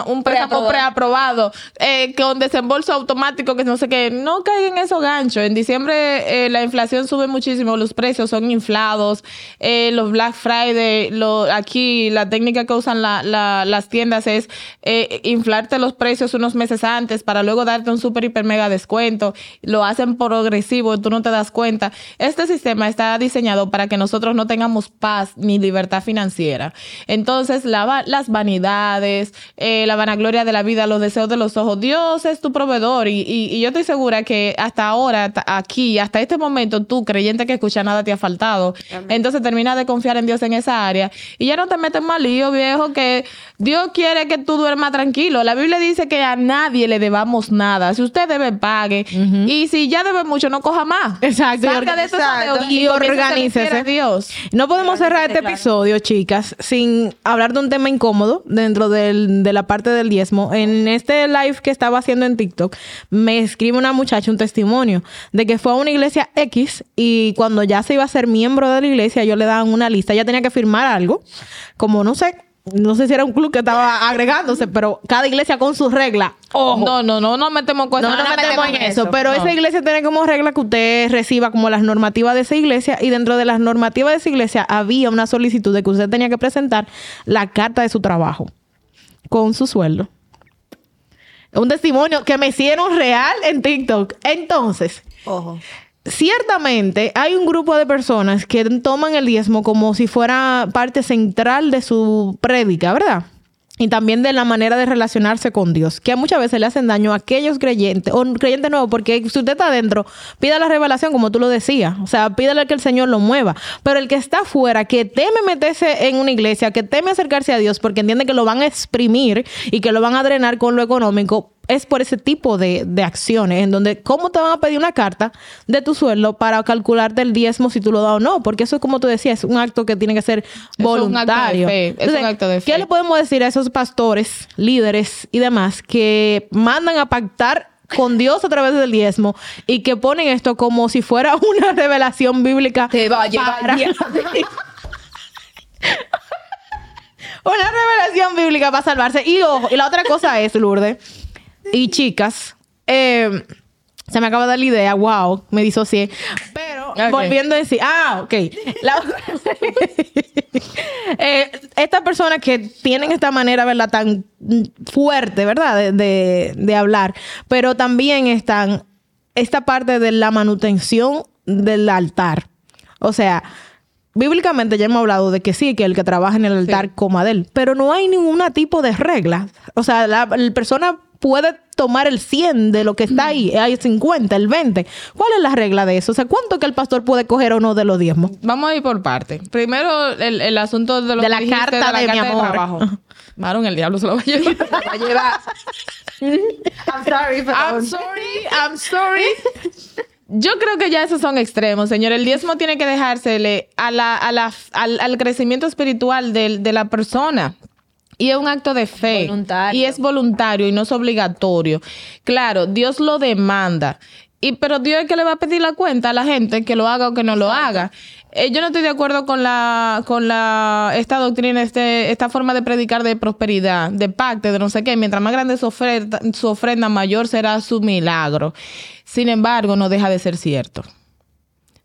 un préstamo Preaprobado. eh, con desembolso automático, que no sé qué. No caigan en esos ganchos. En diciembre eh, la inflación sube muchísimo, los precios son inflados. eh, los Black Friday, lo, aquí la técnica que usan la- la- las tiendas es eh, inflarte los precios unos meses antes para luego darte un super, hiper, mega descuento. Lo hacen progresivo, tú no te das cuenta. Este sistema está diseñado para que nosotros no tengamos paz ni libertad financiera. Entonces, la las vanidades, eh, la vanagloria de la vida, los deseos de los ojos, Dios es tu proveedor y, y- y yo estoy segura que hasta ahora, aquí, hasta este momento, tú, creyente que escucha nada te ha faltado. Entonces, termina de confiar en Dios en esa área y ya no te metes más lío, viejo, que Dios quiere que tú duermas tranquilo. La Biblia dice que a nadie le debamos nada. Si usted debe, pague. Y si ya debe mucho, no coja más. Exacto, de esos y organícese. Dios. No podemos cerrar este episodio, chicas, sin hablar de un tema incómodo dentro del- de la parte del diezmo. En este live que estaba haciendo en TikTok, me escribe una muchacha un testimonio de que fue a una iglesia X y cuando ya se iba a ser miembro de la iglesia, ellos le daban una lista. Ella tenía que firmar algo, como no sé. No sé si era un club que estaba agregándose, pero cada iglesia con sus reglas. Ojo. No, no, no, no metemos No cosas. nos no metemos en eso, pero No. esa iglesia tiene como regla que usted reciba como las normativas de esa iglesia y dentro de las normativas de esa iglesia había una solicitud de que usted tenía que presentar la carta de su trabajo con su sueldo. Un testimonio que me hicieron real en TikTok. Entonces, Ojo. Ciertamente hay un grupo de personas que toman el diezmo como si fuera parte central de su prédica, ¿verdad? Y también de la manera de relacionarse con Dios, que muchas veces le hacen daño a aquellos creyentes o creyentes nuevos, porque si usted está adentro, pida la revelación, como tú lo decías, o sea, pídale que el Señor lo mueva. Pero el que está afuera, que teme meterse en una iglesia, que teme acercarse a Dios, porque entiende que lo van a exprimir y que lo van a drenar con lo económico, es por ese tipo de, de acciones, en donde, ¿cómo te van a pedir una carta de tu sueldo para calcularte el diezmo si tú lo das o no? Porque eso es como tú decías, es un acto que tiene que ser un acto de voluntario. es un acto de fe. ¿Qué le podemos decir a esos pastores, líderes y demás que mandan a pactar con Dios a través del diezmo y que ponen esto como si fuera una revelación bíblica. Te va a llevar para-. Una revelación bíblica para salvarse. Y ojo, y la otra cosa es, Lourdes, y chicas, eh, se me acaba de dar la idea, wow, me disocié. Pero Ok. volviendo a decir, ah, ok. La- Eh, estas personas que tienen esta manera, ¿verdad? Tan fuerte, ¿verdad? De, de- de hablar, pero también están esta parte de la manutención del altar. O sea, bíblicamente ya hemos hablado de que sí, que el que trabaja en el altar coma de él, pero no hay ningún tipo de regla. O sea, la, la persona puede tomar el 100 de lo que está ahí, hay 50, el 20. ¿Cuál es la regla de eso? O sea, ¿cuánto que el pastor puede coger o no de los diezmos? Vamos a ir por parte. Primero, el, el asunto de, lo De que la dijiste carta de mi amor. trabajo. Maron, el diablo se lo va a llevar. Te va a llevar. I'm sorry, I'm sorry, I'm sorry. Yo creo que ya esos son extremos, señor. El diezmo tiene que dejársele a la, a la, al, al crecimiento espiritual del- de, la persona. Y es un acto de fe. Voluntario. Y es voluntario y no es obligatorio. Claro, Dios lo demanda. Y, pero Dios es que le va a pedir la cuenta a la gente que lo haga o que no lo haga. Eh, yo no estoy de acuerdo con la, con la, esta doctrina, este, esta forma de predicar de prosperidad, de pacto, de no sé qué. Mientras más grande su ofrenda, su ofrenda, mayor será su milagro. Sin embargo, no deja de ser cierto.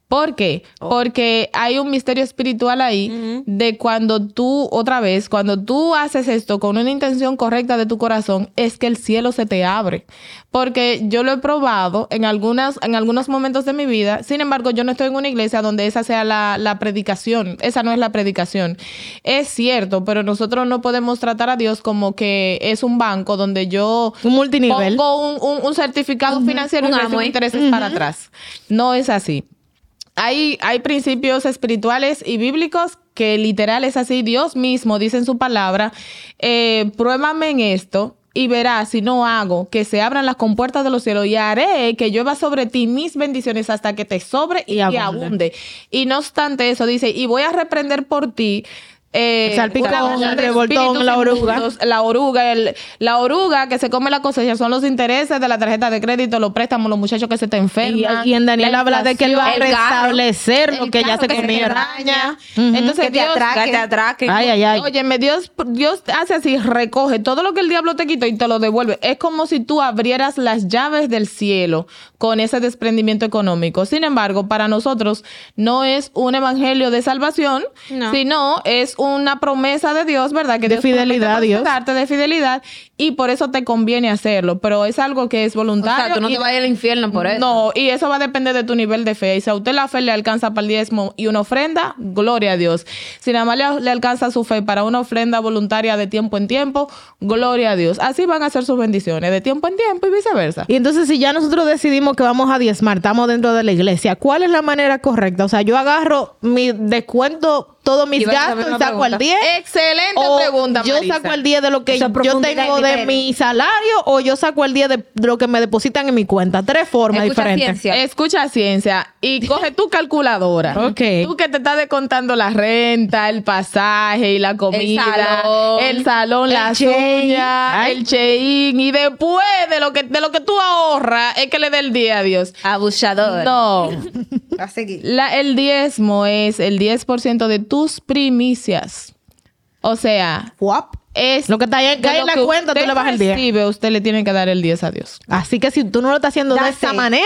¿Por qué? Porque hay un misterio espiritual ahí de cuando tú, otra vez, cuando tú haces esto con una intención correcta de tu corazón, es que el cielo se te abre. Porque yo lo he probado en, algunas, en algunos momentos de mi vida. Sin embargo, yo no estoy en una iglesia donde esa sea la, la predicación. Esa no es la predicación. Es cierto, pero nosotros no podemos tratar a Dios como que es un banco donde yo Un multinivel. pongo un, un- un certificado financiero y recibo Amway. intereses para atrás. No es así. Hay, hay principios espirituales y bíblicos que literal es así. Dios mismo dice en su palabra, eh, pruébame en esto y verás si no hago que se abran las compuertas de los cielos y haré que llueva sobre ti mis bendiciones hasta que te sobre y, Y abunde. Y no obstante eso, dice, y voy a reprender por ti. Eh, El salpicón, el de revoltón, la oruga. inmundos, la oruga, el- la oruga que se come la cosecha son los intereses de la tarjeta de crédito, los préstamos, los muchachos que se te Y, enferman. y en Daniel la habla de que él va a restablecer lo que ya se daña. Ujú. Entonces que te Dios, atraque. Que te atraque. Ay, ay, ay. Óyeme, Dios, Dios hace así, recoge todo lo que el diablo te quitó y te lo devuelve. Es como si tú abrieras las llaves del cielo con ese desprendimiento económico. Sin embargo, para nosotros no es un evangelio de salvación, No. sino es una promesa de Dios, ¿verdad? Que De Dios fidelidad Dios. de fidelidad y por eso te conviene hacerlo. Pero es algo que es O voluntario. sea, tú no y te vayas al infierno por eso. no, y eso va a depender de tu nivel de fe. Y si a usted la fe le alcanza para el diezmo y una ofrenda, gloria a Dios. Si nada más le, le alcanza su fe para una ofrenda voluntaria de tiempo en tiempo, gloria a Dios. Así van a ser sus bendiciones, de tiempo en tiempo y viceversa. Y entonces, si ya nosotros decidimos que vamos a diezmar, estamos dentro de la iglesia, ¿cuál es la manera correcta? O sea, yo agarro mi descuento todos mis la gastos y saco el pregunta. 10. Excelente o pregunta, yo saco el 10 de lo que yo tengo de mi salario o yo saco el 10 de lo que me depositan en mi cuenta. Tres formas Escucha diferentes. ciencia. Escucha ciencia y coge tu calculadora. Ok. Tú que te estás descontando la renta, el pasaje y la comida, salón. el salón, El chein. uñas, Ay. el chein y después de lo que de lo que tú ahorras es que le dé el día a Dios. Abusador. No. Va a seguir. La- el diezmo es el 10% de tus primicias. O sea, Guap. es Lo que está ahí en la que cuenta, tú usted le bajas el 10. recibe, usted le tiene que dar el 10 a Dios. Así que si tú no lo estás haciendo de esa it. manera,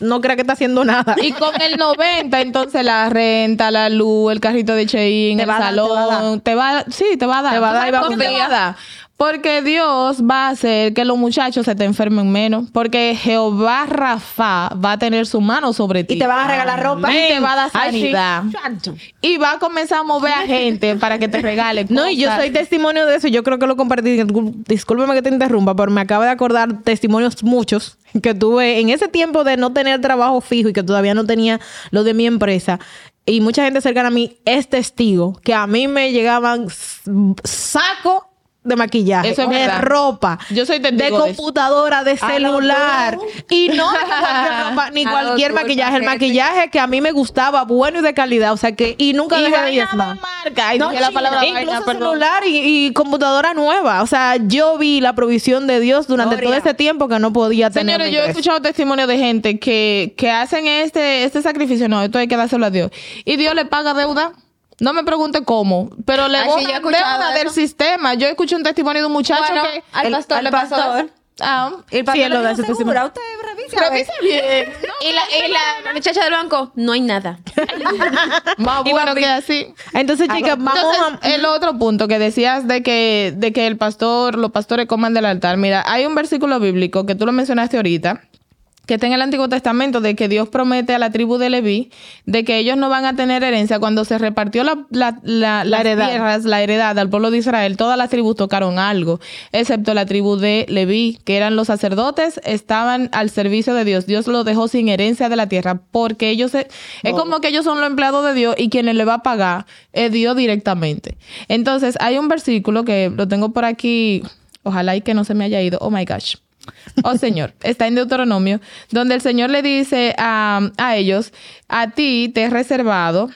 no creas que está haciendo nada. Y con el 90, entonces la renta, la luz, el carrito de Chein, Te el salón, te va a dar. Sí, te va a dar. Te va a dar ¿Tú y va a dar? Porque Dios va a hacer que los muchachos se te enfermen menos. Porque Jehová Rafa va a tener su mano sobre ti. Y te van a regalar ropa. Y te va a dar Ay, sí. sanidad. Y va a comenzar a mover a gente para que te regale No, y yo soy testimonio de eso. Yo creo que lo compartí. Discúlpeme que te interrumpa, pero me acabo de acordar testimonios muchos que tuve en ese tiempo de no tener trabajo fijo y que todavía no tenía lo de mi empresa. Y mucha gente cercana a mí es testigo que a mí me llegaban saco de maquillaje, Eso es de verdad. ropa, Yo soy de computadora, de celular y no de cualquier ropa, ni cualquier maquillaje, el maquillaje que a mí me gustaba, bueno y de calidad, o sea que y nunca Y dejé de diezmar. marca. Ay, No, dije la China, palabra incluso perdón. celular y, y computadora nueva. O sea, yo vi la provisión de Dios durante Gloria. todo ese tiempo que no podía tener. Señores, yo he ingreso. escuchado testimonio de gente que, que hacen este, este sacrificio. No, esto hay que dárselo a Dios. Y Dios le paga deuda. No me pregunte cómo, pero le sí, escuchado deuda eso. del sistema. Yo escuché un testimonio de un muchacho Bueno, que... al el- pastor al le pasó pastor. Ah, El Sí, pastor él lo da dijo, ese "Segura, usted revisa. a ver". revisa bien. Y la, y la muchacha del banco, no hay nada. Más bueno que así. Entonces, chicas, vamos Entonces, a. el otro punto que decías de que, de que el pastor, los pastores coman del altar. Mira, hay un versículo bíblico que tú lo mencionaste ahorita, que está en el Antiguo Testamento, de que Dios promete a la tribu de Leví de que ellos no van a tener herencia. Cuando se repartió la, la, la, heredad. tierras, la heredad al pueblo de Israel, todas las tribus tocaron algo, excepto la tribu de Leví, que eran los sacerdotes, estaban al servicio de Dios. Dios los dejó sin herencia de la tierra, porque ellos, se- es como que ellos son los empleados de Dios y quienes le va a pagar es Dios directamente. Entonces, hay un versículo que lo tengo por aquí, ojalá y que no se me haya ido, oh my gosh. Oh Señor, está en Deuteronomio, donde el Señor le dice a, a ellos, a ti te he reservado,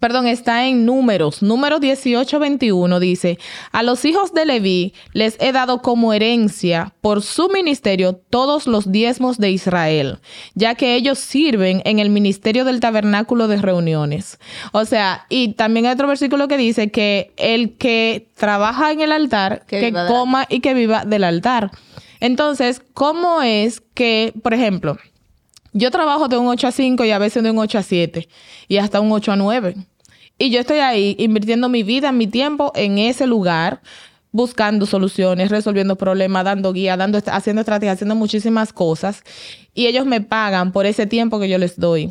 perdón, está en números, número 18, 21, dice, a los hijos de Leví les he dado como herencia por su ministerio todos los diezmos de Israel, ya que ellos sirven en el ministerio del tabernáculo de reuniones. O sea, y también hay otro versículo que dice que el que trabaja en el altar, Que coma y que viva del altar. Entonces, ¿cómo es que, por ejemplo, yo trabajo de un 8 a 5 y a veces de un 8 a 7 y hasta un 8 a 9. Y yo estoy ahí invirtiendo mi vida, mi tiempo en ese lugar, buscando soluciones, resolviendo problemas, dando guía, dando, haciendo estrategias, haciendo muchísimas cosas. Y ellos me pagan por ese tiempo que yo les doy.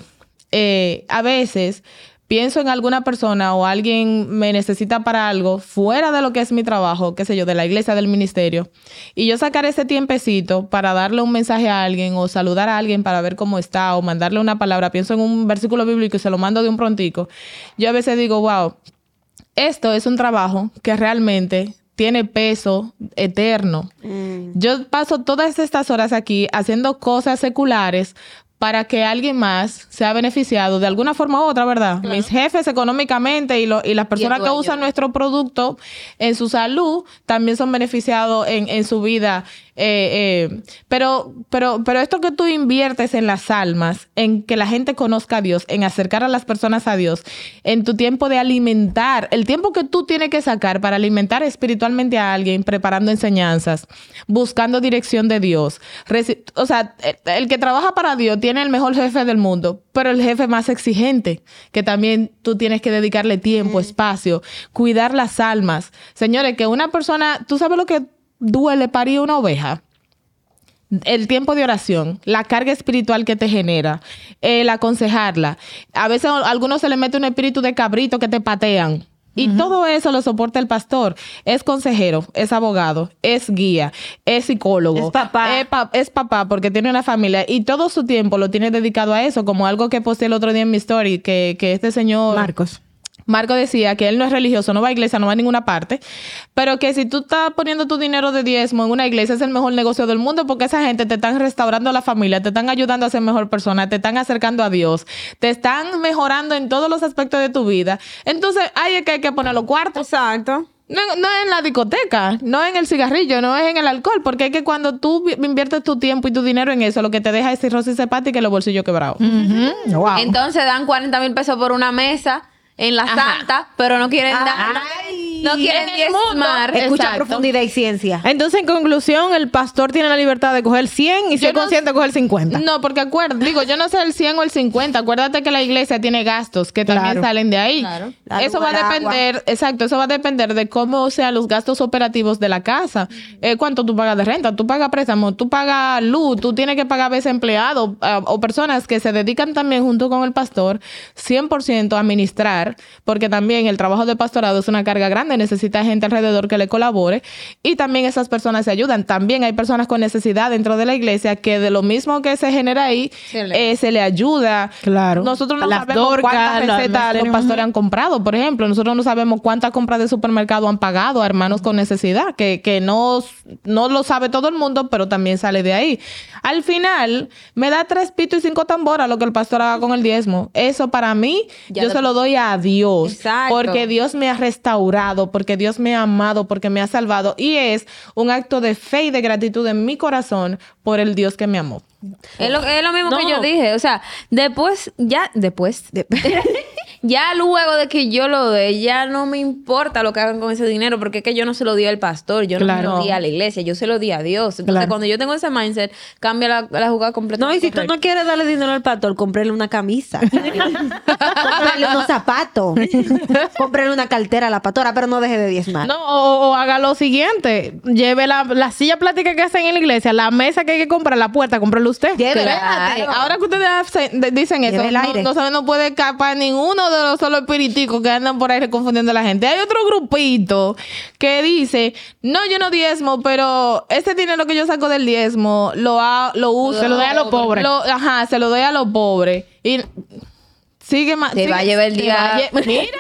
Eh, a veces pienso en alguna persona o alguien me necesita para algo fuera de lo que es mi trabajo, qué sé yo, de la iglesia, del ministerio, y yo sacar ese tiempecito para darle un mensaje a alguien o saludar a alguien para ver cómo está o mandarle una palabra, pienso en un versículo bíblico y se lo mando de un prontico, yo a veces digo, wow, esto es un trabajo que realmente tiene peso eterno. Yo paso todas estas horas aquí haciendo cosas seculares para que alguien más sea beneficiado de alguna forma u otra, ¿verdad? Mis jefes económicamente y, lo- y las personas que usan nuestro producto en su salud también son beneficiados en, en su vida. Eh, eh, pero, pero, pero esto que tú inviertes en las almas, en que la gente conozca a Dios, en acercar a las personas a Dios, en tu tiempo de alimentar, el tiempo que tú tienes que sacar para alimentar espiritualmente a alguien, preparando enseñanzas, buscando dirección de Dios. O sea, el, el que trabaja para Dios tiene el mejor jefe del mundo, pero el jefe más exigente, que también tú tienes que dedicarle tiempo, espacio, cuidar las almas. Señores, que una persona, ¿tú sabes lo que duele parir una oveja? el tiempo de oración, la carga espiritual que te genera, el aconsejarla. A veces a algunos se le mete un espíritu de cabrito que te patean. Y todo eso lo soporta el pastor. Es consejero, es abogado, es guía, es psicólogo. Es papá. Es, pa- es papá porque tiene una familia. Y todo su tiempo lo tiene dedicado a eso, como algo que posteé el otro día en mi story, que, que este señor... Marcos. Marco decía que él no es religioso, no va a iglesia, no va a ninguna parte, pero que si tú estás poniendo tu dinero de diezmo en una iglesia es el mejor negocio del mundo porque esa gente te están restaurando la familia, te están ayudando a ser mejor persona, te están acercando a Dios, te están mejorando en todos los aspectos de tu vida. Entonces, ahí es que hay que poner los cuartos. Exacto. No, no es en la discoteca, no es en el cigarrillo, no es en el alcohol, porque es que cuando tú vi- inviertes tu tiempo y tu dinero en eso, lo que te deja es cirrosis hepática y los bolsillos quebrados. Wow. Entonces dan 40 mil pesos por una mesa en la santa, pero no quieren dar. No quieren diezmar. Escucha Exacto. profundidad y ciencia. Entonces, en conclusión, el pastor tiene la libertad de coger 100 y ser no- consciente de coger 50. No, porque acuérdate, digo, yo no sé el 100 o el 50. Acuérdate que la iglesia tiene gastos que también Claro. salen de ahí. Claro. La Eso va a agua. depender, exacto, eso va a depender de cómo sean los gastos operativos de la casa. Eh, ¿Cuánto tú pagas de renta? Tú pagas préstamo, tú pagas luz, tú tienes que pagar a veces empleados ah, o personas que se dedican también junto con el pastor 100% a administrar, porque también el trabajo de pastorado es una carga grande necesita gente alrededor que le colabore y también esas personas se ayudan. También hay personas con necesidad dentro de la iglesia que de lo mismo que se genera ahí, Se le- eh, se le ayuda. Claro. Nosotros no Las sabemos Dorcas, cuántas recetas los pastores han comprado, por ejemplo. Nosotros no sabemos cuántas compras de supermercado han pagado a hermanos con necesidad, que, que no, no lo sabe todo el mundo, pero también sale de ahí. Al final, me da tres pitos y cinco tamboras lo que el pastor haga con el diezmo. Eso para mí, Ya yo se lo doy a Dios. Exacto. Porque Dios me ha restaurado, porque Dios me ha amado, porque me ha salvado. Y es un acto de fe y de gratitud en mi corazón por el Dios que me amó. Es lo, es lo mismo que yo dije. O sea, después, ya, después, de- ya luego de que yo lo dé, ya no me importa lo que hagan con ese dinero, porque es que yo no se lo di al pastor, yo no se Claro. lo di a la iglesia, yo se lo di a Dios. Entonces, Claro. cuando yo tengo ese mindset, cambia la, la jugada No, completamente. y si tú no quieres darle dinero al pastor, cómprele una camisa. cómprele unos zapatos. cómprele una cartera a la pastora, pero no deje de diezmar. No, o, o haga lo siguiente. Lleve la, la silla plástica que hacen en la iglesia, la mesa que hay que comprar, la puerta, cómprela usted. Llévela. Ay, ahora que ustedes dicen eso, no, aire. no no puede escapar ninguno de los solo espiriticos que andan por ahí confundiendo a la gente. Hay otro grupito que dice, no, yo no diezmo, pero ese dinero que yo saco del diezmo lo, ha- lo uso. Se lo doy a los pobres. Lo- ajá, se lo doy a los pobres. Y sigue más. Te sigue- va a llevar el día- Mira.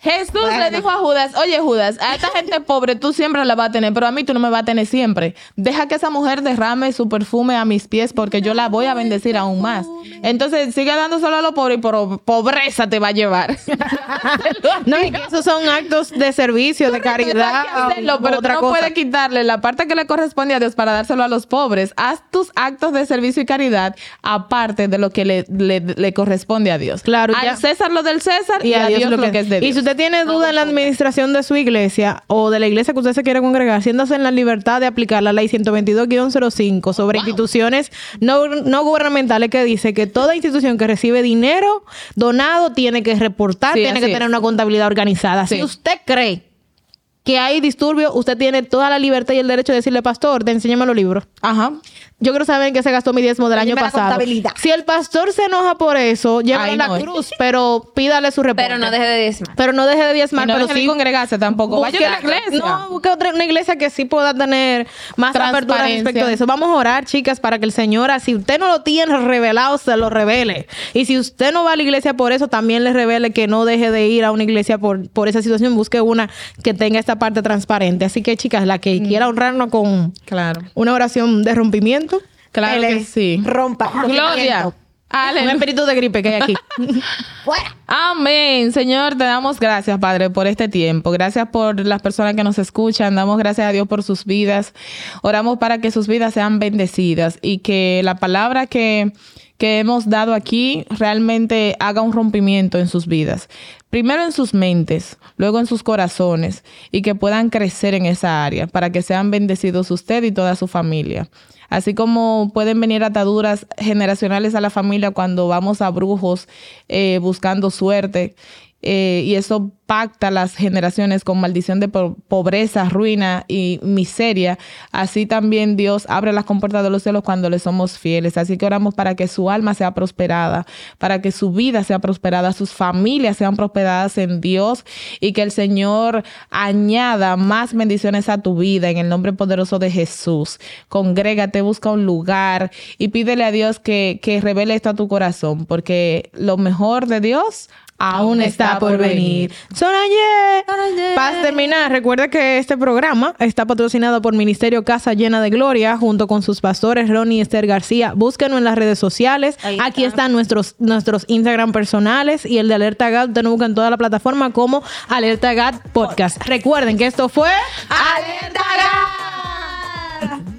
Jesús le dijo a Judas, oye Judas, a esta gente pobre tú siempre la vas a tener, pero a mí tú no me vas a tener siempre. Deja que esa mujer derrame su perfume a mis pies porque yo la voy a bendecir aún más. Entonces sigue dándoselo a los pobres y por pobreza te va a llevar. No, y que esos son actos de servicio, de caridad. Hacerlo, pero otra no cosa. puedes quitarle la parte que le corresponde a Dios para dárselo a los pobres. Haz tus actos de servicio y caridad aparte de lo que le, le- le corresponde a Dios. Claro, Al ya. César lo del César y, a Dios, lo que, es de Dios. Usted tiene duda en la administración de su iglesia o de la iglesia que usted se quiere congregar, siéntase en la libertad de aplicar la ley 122-05 sobre instituciones no, no gubernamentales que dice que toda institución que recibe dinero donado tiene que reportar, Sí, tiene que tener una contabilidad organizada. Sí. Si usted cree que hay disturbio, usted tiene toda la libertad y el derecho de decirle, pastor, te enséñame los libros. Ajá. Yo quiero saber en qué se gastó mi diezmo del año la pasado. Si el pastor se enoja por eso, a la no cruz, pero pídale su reporte. Pero no deje de diezmar. Pero no deje de Y diezmar, no pero deje de sí congregarse tampoco. Vaya a la iglesia. No, busque otra una iglesia que sí pueda tener más apertura Transparencia. respecto de eso. Vamos a orar, chicas, para que el Señor, si usted no lo tiene revelado, se lo revele. Y si usted no va a la iglesia por eso, también le revele que no deje de ir a una iglesia por, por esa situación. Busque una que tenga esta parte transparente. Así que, chicas, la que quiera honrarnos con Claro. una oración de rompimiento, Claro que sí. Rompa. Gloria. un Aleluya. espíritu de gripe que hay aquí. Fuera. Amén. Señor, te damos gracias, Padre, por este tiempo. Gracias por las personas que nos escuchan. Damos gracias a Dios por sus vidas. Oramos para que sus vidas sean bendecidas y que la palabra que, que hemos dado aquí realmente haga un rompimiento en sus vidas. Primero en sus mentes, luego en sus corazones y que puedan crecer en esa área para que sean bendecidos usted y toda su familia. Así como pueden venir ataduras generacionales a la familia cuando vamos a brujos eh, buscando suerte. Eh, y eso pacta las generaciones con maldición de po- pobreza, ruina y miseria. Así también Dios abre las compuertas de los cielos cuando le somos fieles. Así que oramos para que su alma sea prosperada, para que su vida sea prosperada, sus familias sean prosperadas en Dios y que el Señor añada más bendiciones a tu vida en el nombre poderoso de Jesús. Congrégate, busca un lugar y pídele a Dios que, que revele esto a tu corazón, porque lo mejor de Dios aún está por venir. Sonaye. Para terminar, recuerda que este programa está patrocinado por Ministerio Casa Llena de Gloria junto con sus pastores Ronnie y Esther García. Búsquenos en las redes sociales. Ahí Aquí está. están nuestros, nuestros Instagram personales y el de Alerta GAT. Usted nos busca en toda la plataforma como Alerta GAT Podcast. Recuerden que esto fue Alerta GAT.